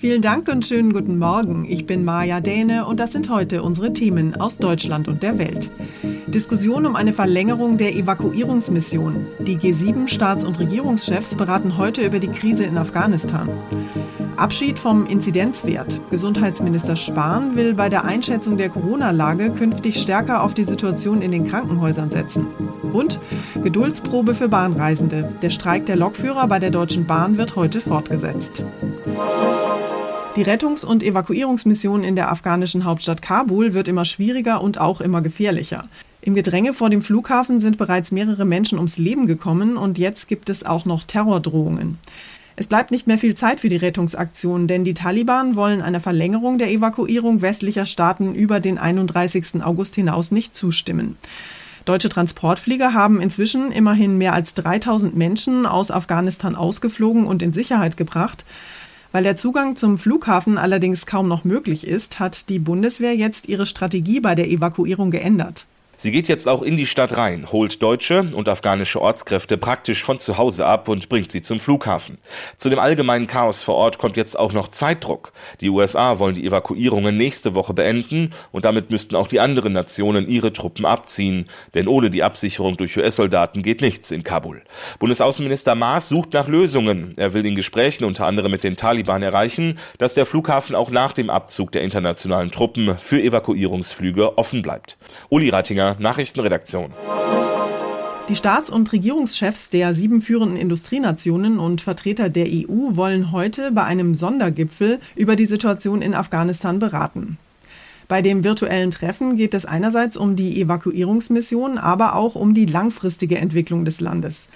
Vielen Dank und schönen guten Morgen. Ich bin Maja Däne und das sind heute unsere Themen aus Deutschland und der Welt. Diskussion um eine Verlängerung der Evakuierungsmission. Die G7-Staats- und Regierungschefs beraten heute über die Krise in Afghanistan. Abschied vom Inzidenzwert. Gesundheitsminister Spahn will bei der Einschätzung der Corona-Lage künftig stärker auf die Situation in den Krankenhäusern setzen. Und Geduldsprobe für Bahnreisende. Der Streik der Lokführer bei der Deutschen Bahn wird heute fortgesetzt. Die Rettungs- und Evakuierungsmission in der afghanischen Hauptstadt Kabul wird immer schwieriger und auch immer gefährlicher. Im Gedränge vor dem Flughafen sind bereits mehrere Menschen ums Leben gekommen und jetzt gibt es auch noch Terrordrohungen. Es bleibt nicht mehr viel Zeit für die Rettungsaktion, denn die Taliban wollen einer Verlängerung der Evakuierung westlicher Staaten über den 31. August hinaus nicht zustimmen. Deutsche Transportflieger haben inzwischen immerhin mehr als 3000 Menschen aus Afghanistan ausgeflogen und in Sicherheit gebracht. Weil der Zugang zum Flughafen allerdings kaum noch möglich ist, hat die Bundeswehr jetzt ihre Strategie bei der Evakuierung geändert. Sie geht jetzt auch in die Stadt rein, holt deutsche und afghanische Ortskräfte praktisch von zu Hause ab und bringt sie zum Flughafen. Zu dem allgemeinen Chaos vor Ort kommt jetzt auch noch Zeitdruck. Die USA wollen die Evakuierungen nächste Woche beenden und damit müssten auch die anderen Nationen ihre Truppen abziehen, denn ohne die Absicherung durch US-Soldaten geht nichts in Kabul. Bundesaußenminister Maas sucht nach Lösungen. Er will in Gesprächen unter anderem mit den Taliban erreichen, dass der Flughafen auch nach dem Abzug der internationalen Truppen für Evakuierungsflüge offen bleibt. Uli Reitinger Nachrichtenredaktion. Die Staats- und Regierungschefs der sieben führenden Industrienationen und Vertreter der EU wollen heute bei einem Sondergipfel über die Situation in Afghanistan beraten. Bei dem virtuellen Treffen geht es einerseits um die Evakuierungsmission, aber auch um die langfristige Entwicklung des Landes.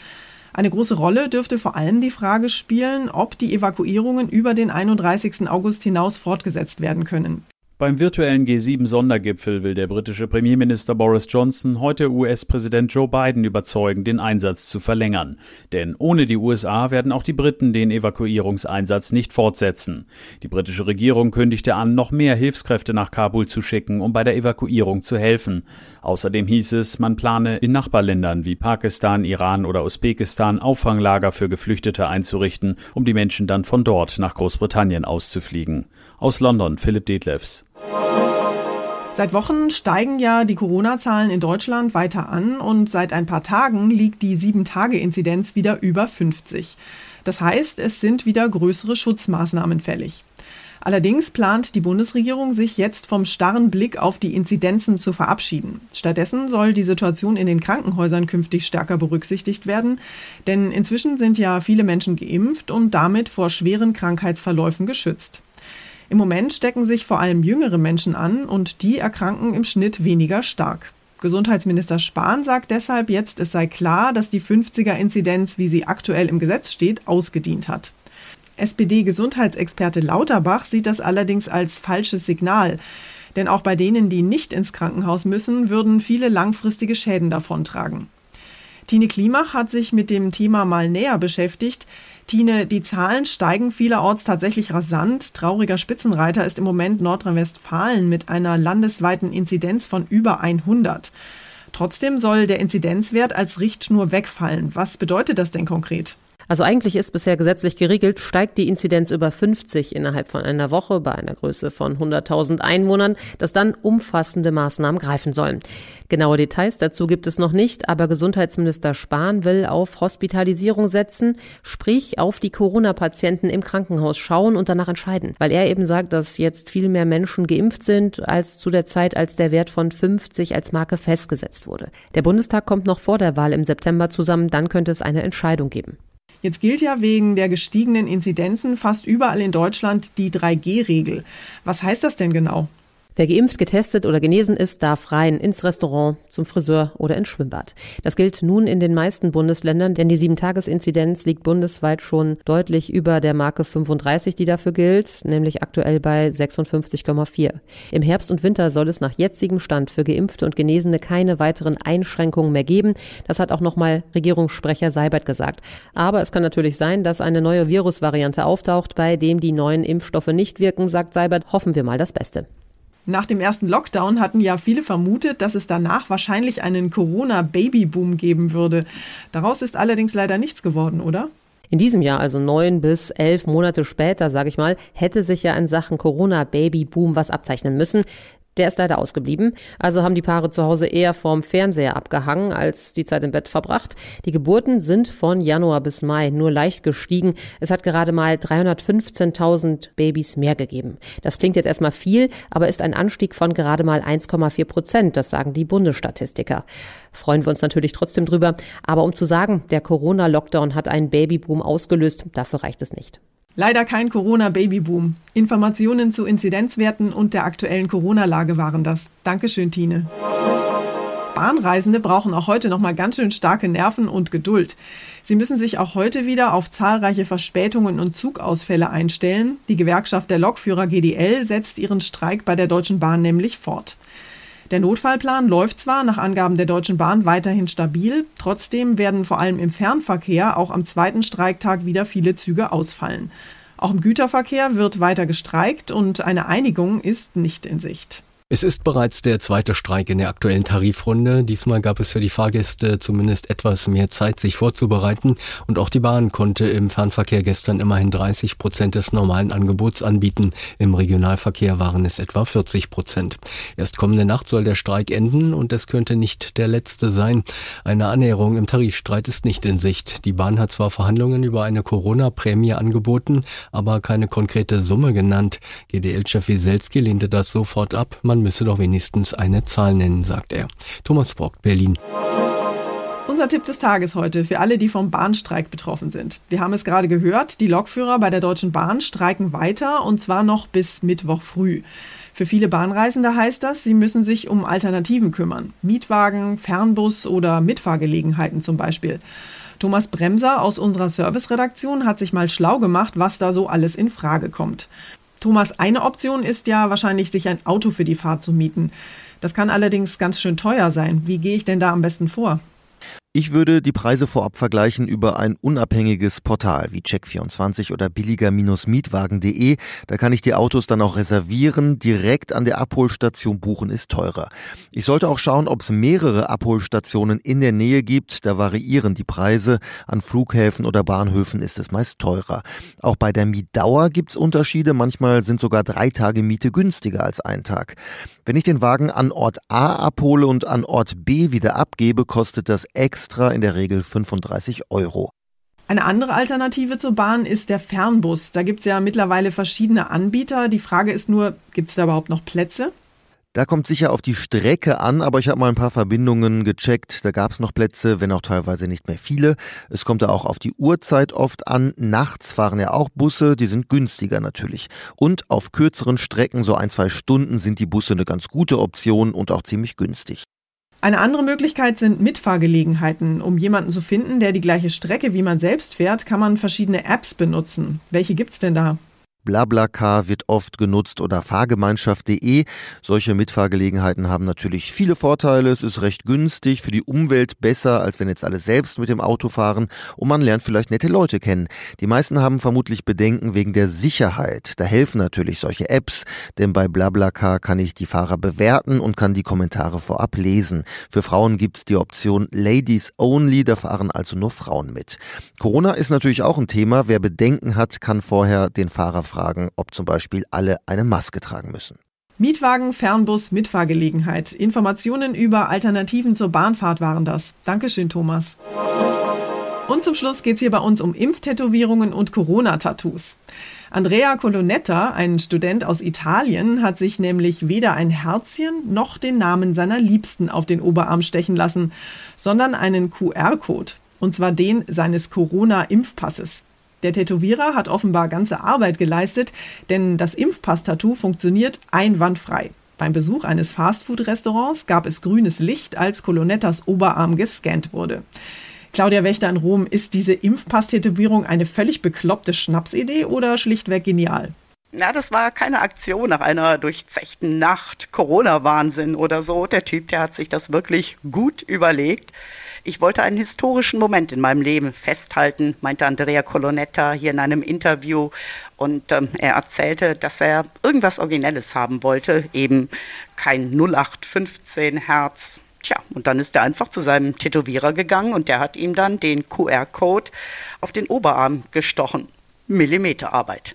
Eine große Rolle dürfte vor allem die Frage spielen, ob die Evakuierungen über den 31. August hinaus fortgesetzt werden können. Beim virtuellen G7-Sondergipfel will der britische Premierminister Boris Johnson heute US-Präsident Joe Biden überzeugen, den Einsatz zu verlängern. Denn ohne die USA werden auch die Briten den Evakuierungseinsatz nicht fortsetzen. Die britische Regierung kündigte an, noch mehr Hilfskräfte nach Kabul zu schicken, um bei der Evakuierung zu helfen. Außerdem hieß es, man plane in Nachbarländern wie Pakistan, Iran oder Usbekistan Auffanglager für Geflüchtete einzurichten, um die Menschen dann von dort nach Großbritannien auszufliegen. Aus London Philipp Detlefs. Seit Wochen steigen ja die Corona-Zahlen in Deutschland weiter an und seit ein paar Tagen liegt die 7-Tage-Inzidenz wieder über 50. Das heißt, es sind wieder größere Schutzmaßnahmen fällig. Allerdings plant die Bundesregierung, sich jetzt vom starren Blick auf die Inzidenzen zu verabschieden. Stattdessen soll die Situation in den Krankenhäusern künftig stärker berücksichtigt werden, denn inzwischen sind ja viele Menschen geimpft und damit vor schweren Krankheitsverläufen geschützt. Im Moment stecken sich vor allem jüngere Menschen an und die erkranken im Schnitt weniger stark. Gesundheitsminister Spahn sagt deshalb jetzt, es sei klar, dass die 50er-Inzidenz, wie sie aktuell im Gesetz steht, ausgedient hat. SPD-Gesundheitsexperte Lauterbach sieht das allerdings als falsches Signal. Denn auch bei denen, die nicht ins Krankenhaus müssen, würden viele langfristige Schäden davontragen. Tine Klimach hat sich mit dem Thema mal näher beschäftigt. Tine, die Zahlen steigen vielerorts tatsächlich rasant. Trauriger Spitzenreiter ist im Moment Nordrhein-Westfalen mit einer landesweiten Inzidenz von über 100. Trotzdem soll der Inzidenzwert als Richtschnur wegfallen. Was bedeutet das denn konkret? Also eigentlich ist bisher gesetzlich geregelt, steigt die Inzidenz über 50 innerhalb von einer Woche bei einer Größe von 100.000 Einwohnern, dass dann umfassende Maßnahmen greifen sollen. Genaue Details dazu gibt es noch nicht, aber Gesundheitsminister Spahn will auf Hospitalisierung setzen, sprich auf die Corona-Patienten im Krankenhaus schauen und danach entscheiden, weil er eben sagt, dass jetzt viel mehr Menschen geimpft sind als zu der Zeit, als der Wert von 50 als Marke festgesetzt wurde. Der Bundestag kommt noch vor der Wahl im September zusammen, dann könnte es eine Entscheidung geben. Jetzt gilt ja wegen der gestiegenen Inzidenzen fast überall in Deutschland die 3G-Regel. Was heißt das denn genau? Wer geimpft, getestet oder genesen ist, darf rein ins Restaurant, zum Friseur oder ins Schwimmbad. Das gilt nun in den meisten Bundesländern, denn die 7-Tages-Inzidenz liegt bundesweit schon deutlich über der Marke 35, die dafür gilt, nämlich aktuell bei 56,4. Im Herbst und Winter soll es nach jetzigem Stand für Geimpfte und Genesene keine weiteren Einschränkungen mehr geben. Das hat auch nochmal Regierungssprecher Seibert gesagt. Aber es kann natürlich sein, dass eine neue Virusvariante auftaucht, bei dem die neuen Impfstoffe nicht wirken, sagt Seibert. Hoffen wir mal das Beste. Nach dem ersten Lockdown hatten ja viele vermutet, dass es danach wahrscheinlich einen Corona-Babyboom geben würde. Daraus ist allerdings leider nichts geworden, oder? In diesem Jahr, also neun bis elf Monate später, sage ich mal, hätte sich ja in Sachen Corona-Baby-Boom was abzeichnen müssen. Der ist leider ausgeblieben. Also haben die Paare zu Hause eher vorm Fernseher abgehangen, als die Zeit im Bett verbracht. Die Geburten sind von Januar bis Mai nur leicht gestiegen. Es hat gerade mal 315.000 Babys mehr gegeben. Das klingt jetzt erstmal viel, aber ist ein Anstieg von gerade mal 1,4 Prozent. Das sagen die Bundesstatistiker. Freuen wir uns natürlich trotzdem drüber. Aber um zu sagen, der Corona-Lockdown hat einen Babyboom ausgelöst, dafür reicht es nicht. Leider kein Corona-Babyboom. Informationen zu Inzidenzwerten und der aktuellen Corona-Lage waren das. Dankeschön, Tine. Bahnreisende brauchen auch heute noch mal ganz schön starke Nerven und Geduld. Sie müssen sich auch heute wieder auf zahlreiche Verspätungen und Zugausfälle einstellen. Die Gewerkschaft der Lokführer GDL setzt ihren Streik bei der Deutschen Bahn nämlich fort. Der Notfallplan läuft zwar nach Angaben der Deutschen Bahn weiterhin stabil, trotzdem werden vor allem im Fernverkehr auch am zweiten Streiktag wieder viele Züge ausfallen. Auch im Güterverkehr wird weiter gestreikt und eine Einigung ist nicht in Sicht. Es ist bereits der zweite Streik in der aktuellen Tarifrunde. Diesmal gab es für die Fahrgäste zumindest etwas mehr Zeit, sich vorzubereiten. Und auch die Bahn konnte im Fernverkehr gestern immerhin 30 Prozent des normalen Angebots anbieten. Im Regionalverkehr waren es etwa 40 Prozent. Erst kommende Nacht soll der Streik enden und es könnte nicht der letzte sein. Eine Annäherung im Tarifstreit ist nicht in Sicht. Die Bahn hat zwar Verhandlungen über eine Corona-Prämie angeboten, aber keine konkrete Summe genannt. GDL-Chef Wieselski lehnte das sofort ab. Man man müsse doch wenigstens eine Zahl nennen, sagt er. Thomas Brock, Berlin. Unser Tipp des Tages heute für alle, die vom Bahnstreik betroffen sind. Wir haben es gerade gehört, die Lokführer bei der Deutschen Bahn streiken weiter und zwar noch bis Mittwoch früh. Für viele Bahnreisende heißt das, sie müssen sich um Alternativen kümmern. Mietwagen, Fernbus oder Mitfahrgelegenheiten zum Beispiel. Thomas Bremser aus unserer Serviceredaktion hat sich mal schlau gemacht, was da so alles in Frage kommt. Thomas, eine Option ist ja wahrscheinlich, sich ein Auto für die Fahrt zu mieten. Das kann allerdings ganz schön teuer sein. Wie gehe ich denn da am besten vor? Ich würde die Preise vorab vergleichen über ein unabhängiges Portal wie Check24 oder billiger-mietwagen.de. Da kann ich die Autos dann auch reservieren. Direkt an der Abholstation buchen ist teurer. Ich sollte auch schauen, ob es mehrere Abholstationen in der Nähe gibt. Da variieren die Preise. An Flughäfen oder Bahnhöfen ist es meist teurer. Auch bei der Mietdauer gibt's Unterschiede. Manchmal sind sogar drei Tage Miete günstiger als ein Tag. Wenn ich den Wagen an Ort A abhole und an Ort B wieder abgebe, kostet das extra in der Regel 35 Euro. Eine andere Alternative zur Bahn ist der Fernbus. Da gibt es ja mittlerweile verschiedene Anbieter. Die Frage ist nur, gibt es da überhaupt noch Plätze? Da kommt sicher auf die Strecke an, aber ich habe mal ein paar Verbindungen gecheckt. Da gab es noch Plätze, wenn auch teilweise nicht mehr viele. Es kommt da auch auf die Uhrzeit oft an. Nachts fahren ja auch Busse, die sind günstiger natürlich. Und auf kürzeren Strecken, so ein, zwei Stunden, sind die Busse eine ganz gute Option und auch ziemlich günstig. Eine andere Möglichkeit sind Mitfahrgelegenheiten. Um jemanden zu finden, der die gleiche Strecke wie man selbst fährt, kann man verschiedene Apps benutzen. Welche gibt's denn da? BlaBlaCar wird oft genutzt oder Fahrgemeinschaft.de. Solche Mitfahrgelegenheiten haben natürlich viele Vorteile. Es ist recht günstig, für die Umwelt besser, als wenn jetzt alle selbst mit dem Auto fahren und man lernt vielleicht nette Leute kennen. Die meisten haben vermutlich Bedenken wegen der Sicherheit. Da helfen natürlich solche Apps, denn bei BlaBlaCar kann ich die Fahrer bewerten und kann die Kommentare vorab lesen. Für Frauen gibt's die Option Ladies Only, da fahren also nur Frauen mit. Corona ist natürlich auch ein Thema. Wer Bedenken hat, kann vorher den Fahrer fragen, ob zum Beispiel alle eine Maske tragen müssen. Mietwagen, Fernbus, Mitfahrgelegenheit. Informationen über Alternativen zur Bahnfahrt waren das. Dankeschön, Thomas. Und zum Schluss geht es hier bei uns um Impftätowierungen und Corona-Tattoos. Andrea Colonetta, ein Student aus Italien, hat sich nämlich weder ein Herzchen noch den Namen seiner Liebsten auf den Oberarm stechen lassen, sondern einen QR-Code. Und zwar den seines Corona-Impfpasses. Der Tätowierer hat offenbar ganze Arbeit geleistet, denn das Impfpass-Tattoo funktioniert einwandfrei. Beim Besuch eines Fastfood-Restaurants gab es grünes Licht, als Colonettas Oberarm gescannt wurde. Claudia Wächter in Rom, ist diese Impfpass-Tätowierung eine völlig bekloppte Schnapsidee oder schlichtweg genial? Na, das war keine Aktion nach einer durchzechten Nacht, Corona-Wahnsinn oder so. Der Typ, der hat sich das wirklich gut überlegt. Ich wollte einen historischen Moment in meinem Leben festhalten, meinte Andrea Colonetta hier in einem Interview. Und ähm, er erzählte, dass er irgendwas Originelles haben wollte, eben kein 0815 Herz, Tja, und dann ist er einfach zu seinem Tätowierer gegangen und der hat ihm dann den QR-Code auf den Oberarm gestochen. Millimeterarbeit.